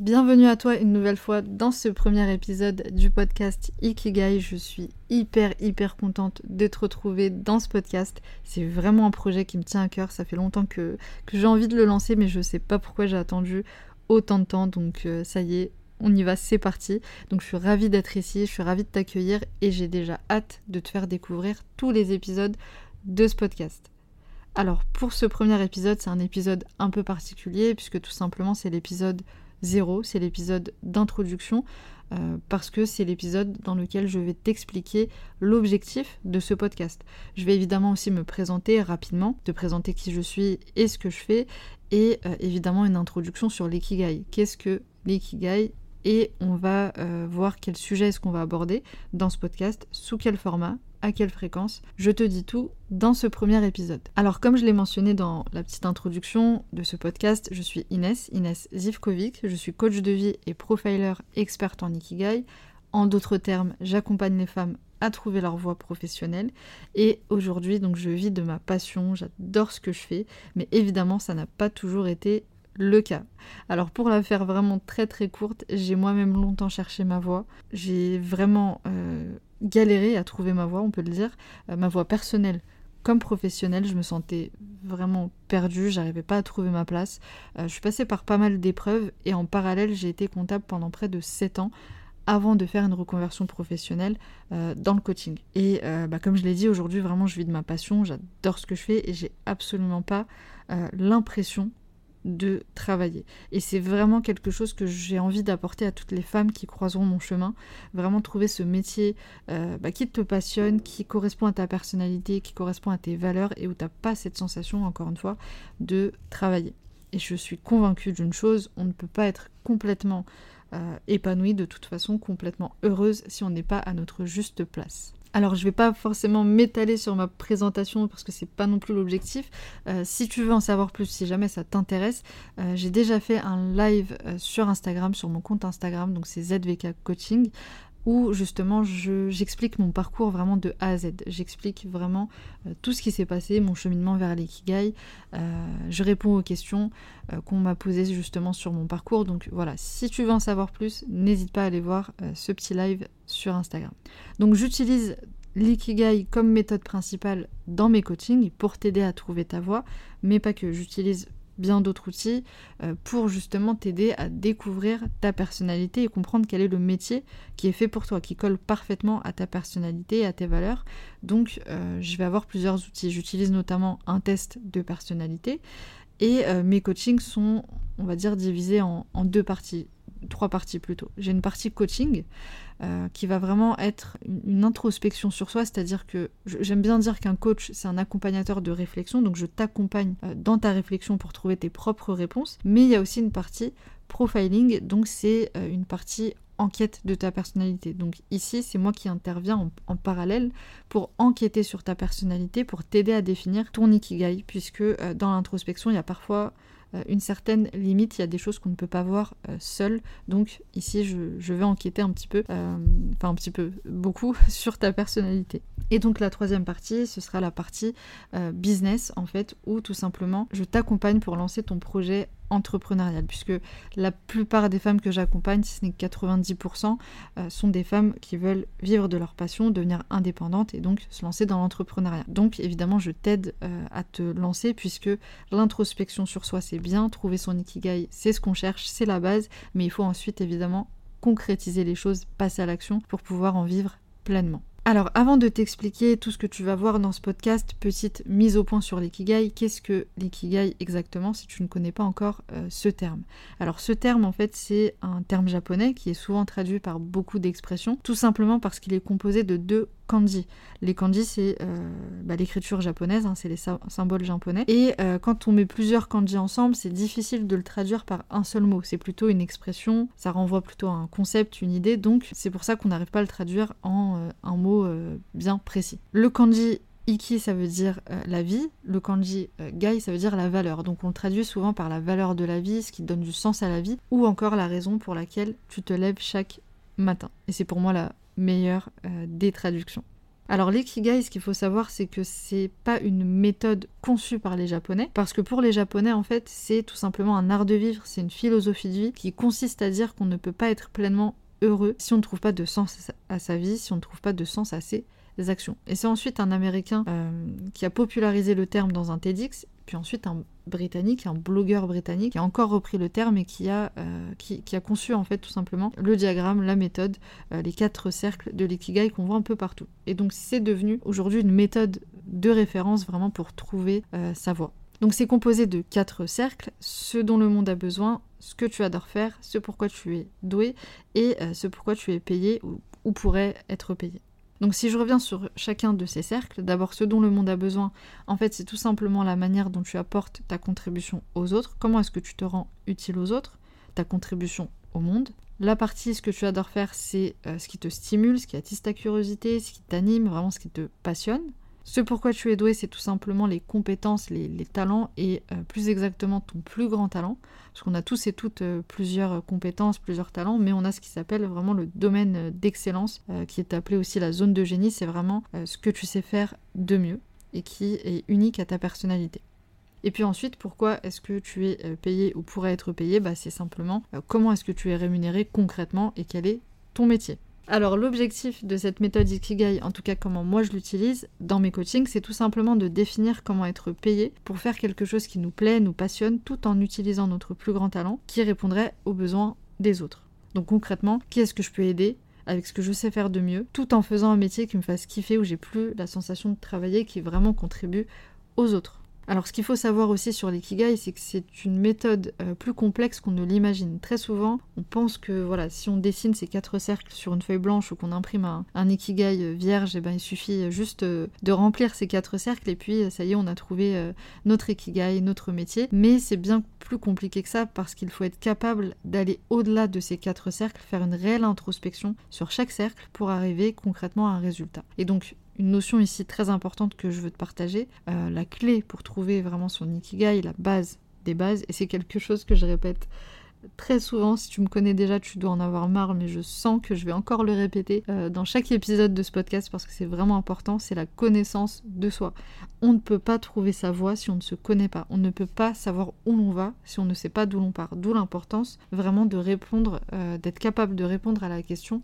Bienvenue à toi une nouvelle fois dans ce premier épisode du podcast Ikigai. Je suis hyper hyper contente de te retrouver dans ce podcast. C'est vraiment un projet qui me tient à cœur. Ça fait longtemps que, j'ai envie de le lancer mais je ne sais pas pourquoi j'ai attendu autant de temps. Donc euh, ça y est, on y va, c'est parti. Donc je suis ravie d'être ici, je suis ravie de t'accueillir et j'ai déjà hâte de te faire découvrir tous les épisodes de ce podcast. Alors pour ce premier épisode, c'est un épisode un peu particulier puisque tout simplement c'est l'épisode 0, c'est l'épisode d'introduction, euh, parce que c'est l'épisode dans lequel je vais t'expliquer l'objectif de ce podcast. Je vais évidemment aussi me présenter rapidement, te présenter qui je suis et ce que je fais, et euh, évidemment une introduction sur l'ikigai. Qu'est-ce que l'ikigai et on va euh, voir quel sujet est-ce qu'on va aborder dans ce podcast, sous quel format, à quelle fréquence. Je te dis tout dans ce premier épisode. Alors comme je l'ai mentionné dans la petite introduction de ce podcast, je suis Inès, Inès Zivkovic, je suis coach de vie et profiler experte en Ikigai. En d'autres termes, j'accompagne les femmes à trouver leur voie professionnelle et aujourd'hui donc je vis de ma passion, j'adore ce que je fais, mais évidemment ça n'a pas toujours été le cas. Alors pour la faire vraiment très très courte, j'ai moi-même longtemps cherché ma voie. J'ai vraiment euh, galéré à trouver ma voie, on peut le dire, euh, ma voie personnelle comme professionnelle. Je me sentais vraiment perdue, j'arrivais pas à trouver ma place. Euh, je suis passée par pas mal d'épreuves et en parallèle j'ai été comptable pendant près de 7 ans avant de faire une reconversion professionnelle dans le coaching. Et bah, comme je l'ai dit, aujourd'hui vraiment je vis de ma passion, j'adore ce que je fais et j'ai absolument pas l'impression de travailler. Et c'est vraiment quelque chose que j'ai envie d'apporter à toutes les femmes qui croiseront mon chemin. Vraiment trouver ce métier euh, bah, qui te passionne, qui correspond à ta personnalité, qui correspond à tes valeurs et où tu pas cette sensation, encore une fois, de travailler. Et je suis convaincue d'une chose, on ne peut pas être complètement euh, épanoui, de toute façon, complètement heureuse si on n'est pas à notre juste place. Alors je vais pas forcément m'étaler sur ma présentation parce que c'est pas non plus l'objectif. Euh, si tu veux en savoir plus, si jamais ça t'intéresse, euh, j'ai déjà fait un live euh, sur Instagram, sur mon compte Instagram, donc c'est ZVK Coaching, où justement j'explique mon parcours vraiment de A à Z. J'explique vraiment euh, tout ce qui s'est passé, mon cheminement vers l'ikigai. Euh, je réponds aux questions euh, qu'on m'a posées justement sur mon parcours. Donc voilà, si tu veux en savoir plus, n'hésite pas à aller voir ce petit live sur Instagram. Donc j'utilise l'ikigai comme méthode principale dans mes coachings pour t'aider à trouver ta voie, mais pas que. J'utilise bien d'autres outils euh, pour justement t'aider à découvrir ta personnalité et comprendre quel est le métier qui est fait pour toi, qui colle parfaitement à ta personnalité et à tes valeurs. Donc euh, je vais avoir plusieurs outils. J'utilise notamment un test de personnalité et euh, mes coachings sont, on va dire, divisés en deux parties trois parties plutôt. J'ai une partie coaching euh, qui va vraiment être une, introspection sur soi, c'est-à-dire que j'aime bien dire qu'un coach, c'est un accompagnateur de réflexion, donc je t'accompagne euh, dans ta réflexion pour trouver tes propres réponses, mais il y a aussi une partie profiling, donc c'est euh, une partie enquête de ta personnalité. Donc ici, c'est moi qui interviens en, en, parallèle pour enquêter sur ta personnalité, pour t'aider à définir ton ikigai, puisque dans l'introspection, il y a parfois une certaine limite, il y a des choses qu'on ne peut pas voir euh, seul. Donc ici, je, vais enquêter un petit peu, euh, enfin un petit peu, beaucoup sur ta personnalité. Et donc la troisième partie, ce sera la partie business en fait, où tout simplement, je t'accompagne pour lancer ton projet entrepreneuriale, puisque la plupart des femmes que j'accompagne, si ce n'est que 90%, euh, sont des femmes qui veulent vivre de leur passion, devenir indépendantes et donc se lancer dans l'entrepreneuriat. Donc évidemment, je t'aide euh, à te lancer, puisque l'introspection sur soi, c'est bien, trouver son ikigai, c'est ce qu'on cherche, c'est la base, mais il faut ensuite évidemment concrétiser les choses, passer à l'action pour pouvoir en vivre pleinement. Alors avant de t'expliquer tout ce que tu vas voir dans ce podcast, petite mise au point sur l'ikigai. Qu'est-ce que l'ikigai exactement si tu ne connais pas encore euh, ce terme? Alors ce terme en fait c'est un terme japonais qui est souvent traduit par beaucoup d'expressions, tout simplement parce qu'il est composé de deux kanji. Les kanji, c'est euh, bah, l'écriture japonaise, hein, c'est les symboles japonais. Et euh, quand on met plusieurs kanji ensemble, c'est difficile de le traduire par un seul mot. C'est plutôt une expression, ça renvoie plutôt à un concept, une idée. Donc c'est pour ça qu'on n'arrive pas à le traduire en un mot bien précis. Le kanji Iki, ça veut dire la vie. Le kanji gai, ça veut dire la valeur. Donc on le traduit souvent par la valeur de la vie, ce qui donne du sens à la vie, ou encore la raison pour laquelle tu te lèves chaque matin. Et c'est pour moi la meilleure des traductions. Alors l'ikigai, ce qu'il faut savoir, c'est que c'est pas une méthode conçue par les Japonais, parce que pour les Japonais, en fait, c'est tout simplement un art de vivre, c'est une philosophie de vie qui consiste à dire qu'on ne peut pas être pleinement heureux si on ne trouve pas de sens à sa vie, si on ne trouve pas de sens à ses actions. Et c'est ensuite un Américain euh, qui a popularisé le terme dans un TEDx, puis ensuite un Britannique, un blogueur britannique, qui a encore repris le terme et qui a, euh, conçu en fait tout simplement le diagramme, la méthode, euh, les quatre cercles de l'ikigai qu'on voit un peu partout. Et donc c'est devenu aujourd'hui une méthode de référence vraiment pour trouver sa voie. Donc c'est composé de quatre cercles, ce dont le monde a besoin, ce que tu adores faire, ce pourquoi tu es doué et ce pourquoi tu es payé ou, ou pourrait être payé. Donc si je reviens sur chacun de ces cercles, d'abord ce dont le monde a besoin, en fait c'est tout simplement la manière dont tu apportes ta contribution aux autres, comment est-ce que tu te rends utile aux autres, ta contribution au monde. La partie ce que tu adores faire, c'est euh, ce qui te stimule, ce qui attise ta curiosité, ce qui t'anime, vraiment ce qui te passionne. Ce pourquoi tu es doué, c'est tout simplement les compétences, les, talents et euh, plus exactement ton plus grand talent. Parce qu'on a tous et toutes euh, plusieurs compétences, plusieurs talents, mais on a ce qui s'appelle vraiment le domaine euh, d'excellence, qui est appelé aussi la zone de génie. C'est vraiment ce que tu sais faire de mieux et qui est unique à ta personnalité. Et puis ensuite, pourquoi est-ce que tu es payé ou pourrais être payé? Bah, C'est simplement comment est-ce que tu es rémunéré concrètement et quel est ton métier? Alors l'objectif de cette méthode Ikigai, en tout cas comment moi je l'utilise dans mes coachings, c'est tout simplement de définir comment être payé pour faire quelque chose qui nous plaît, nous passionne, tout en utilisant notre plus grand talent qui répondrait aux besoins des autres. Donc concrètement, qui est-ce que je peux aider avec ce que je sais faire de mieux, tout en faisant un métier qui me fasse kiffer, où j'ai plus la sensation de travailler, qui vraiment contribue aux autres. Alors ce qu'il faut savoir aussi sur l'ikigai, c'est que c'est une méthode euh, plus complexe qu'on ne l'imagine. Très souvent, on pense que voilà, si on dessine ces quatre cercles sur une feuille blanche ou qu'on imprime un, ikigai euh, vierge, et eh ben, il suffit euh, juste de remplir ces quatre cercles et puis ça y est, on a trouvé notre ikigai, notre métier. Mais c'est bien plus compliqué que ça parce qu'il faut être capable d'aller au-delà de ces quatre cercles, faire une réelle introspection sur chaque cercle pour arriver concrètement à un résultat. Et donc une notion ici très importante que je veux te partager. Euh, la clé pour trouver vraiment son ikigai, la base des bases, et c'est quelque chose que je répète très souvent. Si tu me connais déjà, tu dois en avoir marre, mais je sens que je vais encore le répéter euh, dans chaque épisode de ce podcast parce que c'est vraiment important. C'est la connaissance de soi. On ne peut pas trouver sa voie si on ne se connaît pas. On ne peut pas savoir où l'on va si on ne sait pas d'où l'on part. D'où l'importance vraiment de répondre, euh, d'être capable de répondre à la question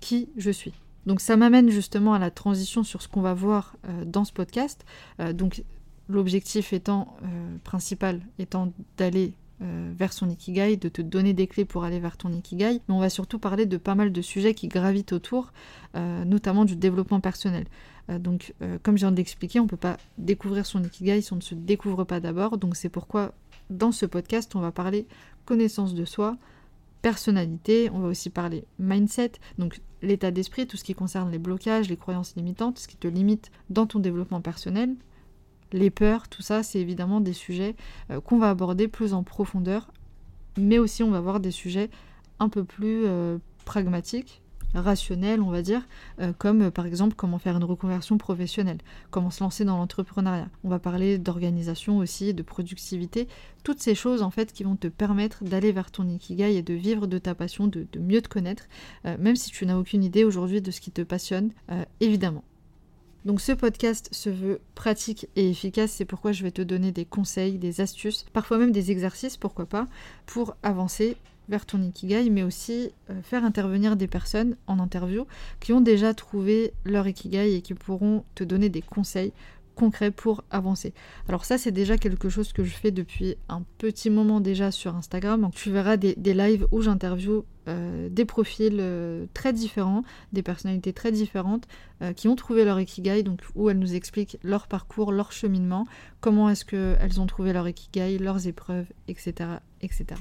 qui je suis. Donc ça m'amène justement à la transition sur ce qu'on va voir euh, dans ce podcast. Euh, donc l'objectif étant euh, principal étant d'aller vers son ikigai, de te donner des clés pour aller vers ton ikigai, mais on va surtout parler de pas mal de sujets qui gravitent autour, notamment du développement personnel. donc comme je viens d'expliquer, on ne peut pas découvrir son ikigai si on ne se découvre pas d'abord, donc c'est pourquoi dans ce podcast on va parler connaissance de soi, personnalité, on va aussi parler mindset, donc l'état d'esprit, tout ce qui concerne les blocages, les croyances limitantes, ce qui te limite dans ton développement personnel, les peurs, tout ça, c'est évidemment des sujets euh, qu'on va aborder plus en profondeur, mais aussi on va voir des sujets un peu plus euh, pragmatiques, rationnels, on va dire, euh, comme euh, par exemple comment faire une reconversion professionnelle, comment se lancer dans l'entrepreneuriat. On va parler d'organisation aussi, de productivité, toutes ces choses en fait qui vont te permettre d'aller vers ton ikigai et de vivre de ta passion, de, mieux te connaître, euh, même si tu n'as aucune idée aujourd'hui de ce qui te passionne, évidemment. Donc ce podcast se veut pratique et efficace, c'est pourquoi je vais te donner des conseils, des astuces, parfois même des exercices, pourquoi pas, pour avancer vers ton ikigai, mais aussi euh, faire intervenir des personnes en interview qui ont déjà trouvé leur ikigai et qui pourront te donner des conseils concrets pour avancer. Alors ça c'est déjà quelque chose que je fais depuis un petit moment déjà sur Instagram. Donc tu verras des, lives où j'interview euh, des profils euh, très différents, des personnalités très différentes qui ont trouvé leur ikigai, donc où elles nous expliquent leur parcours, leur cheminement, comment est-ce qu'elles ont trouvé leur ikigai, leurs épreuves, etc. etc.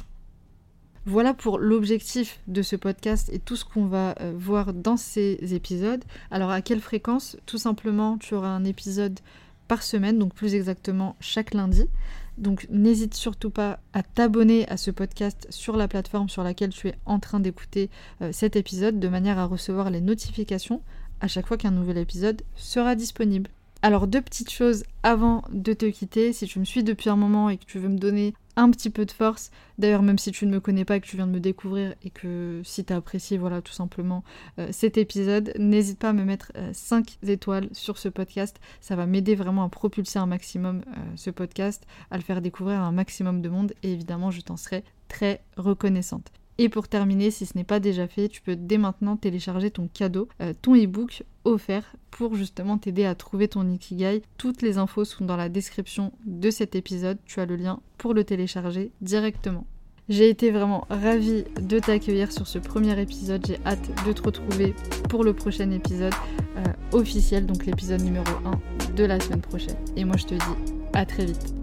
Voilà pour l'objectif de ce podcast et tout ce qu'on va euh, voir dans ces épisodes. Alors à quelle fréquence? Tout simplement, tu auras un épisode par semaine, donc plus exactement chaque lundi. Donc n'hésite surtout pas à t'abonner à ce podcast sur la plateforme sur laquelle tu es en train d'écouter euh, cet épisode de manière à recevoir les notifications à chaque fois qu'un nouvel épisode sera disponible. Alors deux petites choses avant de te quitter, si tu me suis depuis un moment et que tu veux me donner un petit peu de force, d'ailleurs même si tu ne me connais pas et que tu viens de me découvrir et que si tu as apprécié voilà tout simplement euh, cet épisode, n'hésite pas à me mettre 5 euh, étoiles sur ce podcast, ça va m'aider vraiment à propulser un maximum euh, ce podcast, à le faire découvrir à un maximum de monde. Et évidemment je t'en serai très reconnaissante. Et pour terminer, si ce n'est pas déjà fait, tu peux dès maintenant télécharger ton cadeau, euh, ton e-book offert pour justement t'aider à trouver ton Ikigai. Toutes les infos sont dans la description de cet épisode. Tu as le lien pour le télécharger directement. J'ai été vraiment ravie de t'accueillir sur ce premier épisode. J'ai hâte de te retrouver pour le prochain épisode euh, officiel, donc l'épisode numéro 1 de la semaine prochaine. Et moi je te dis à très vite.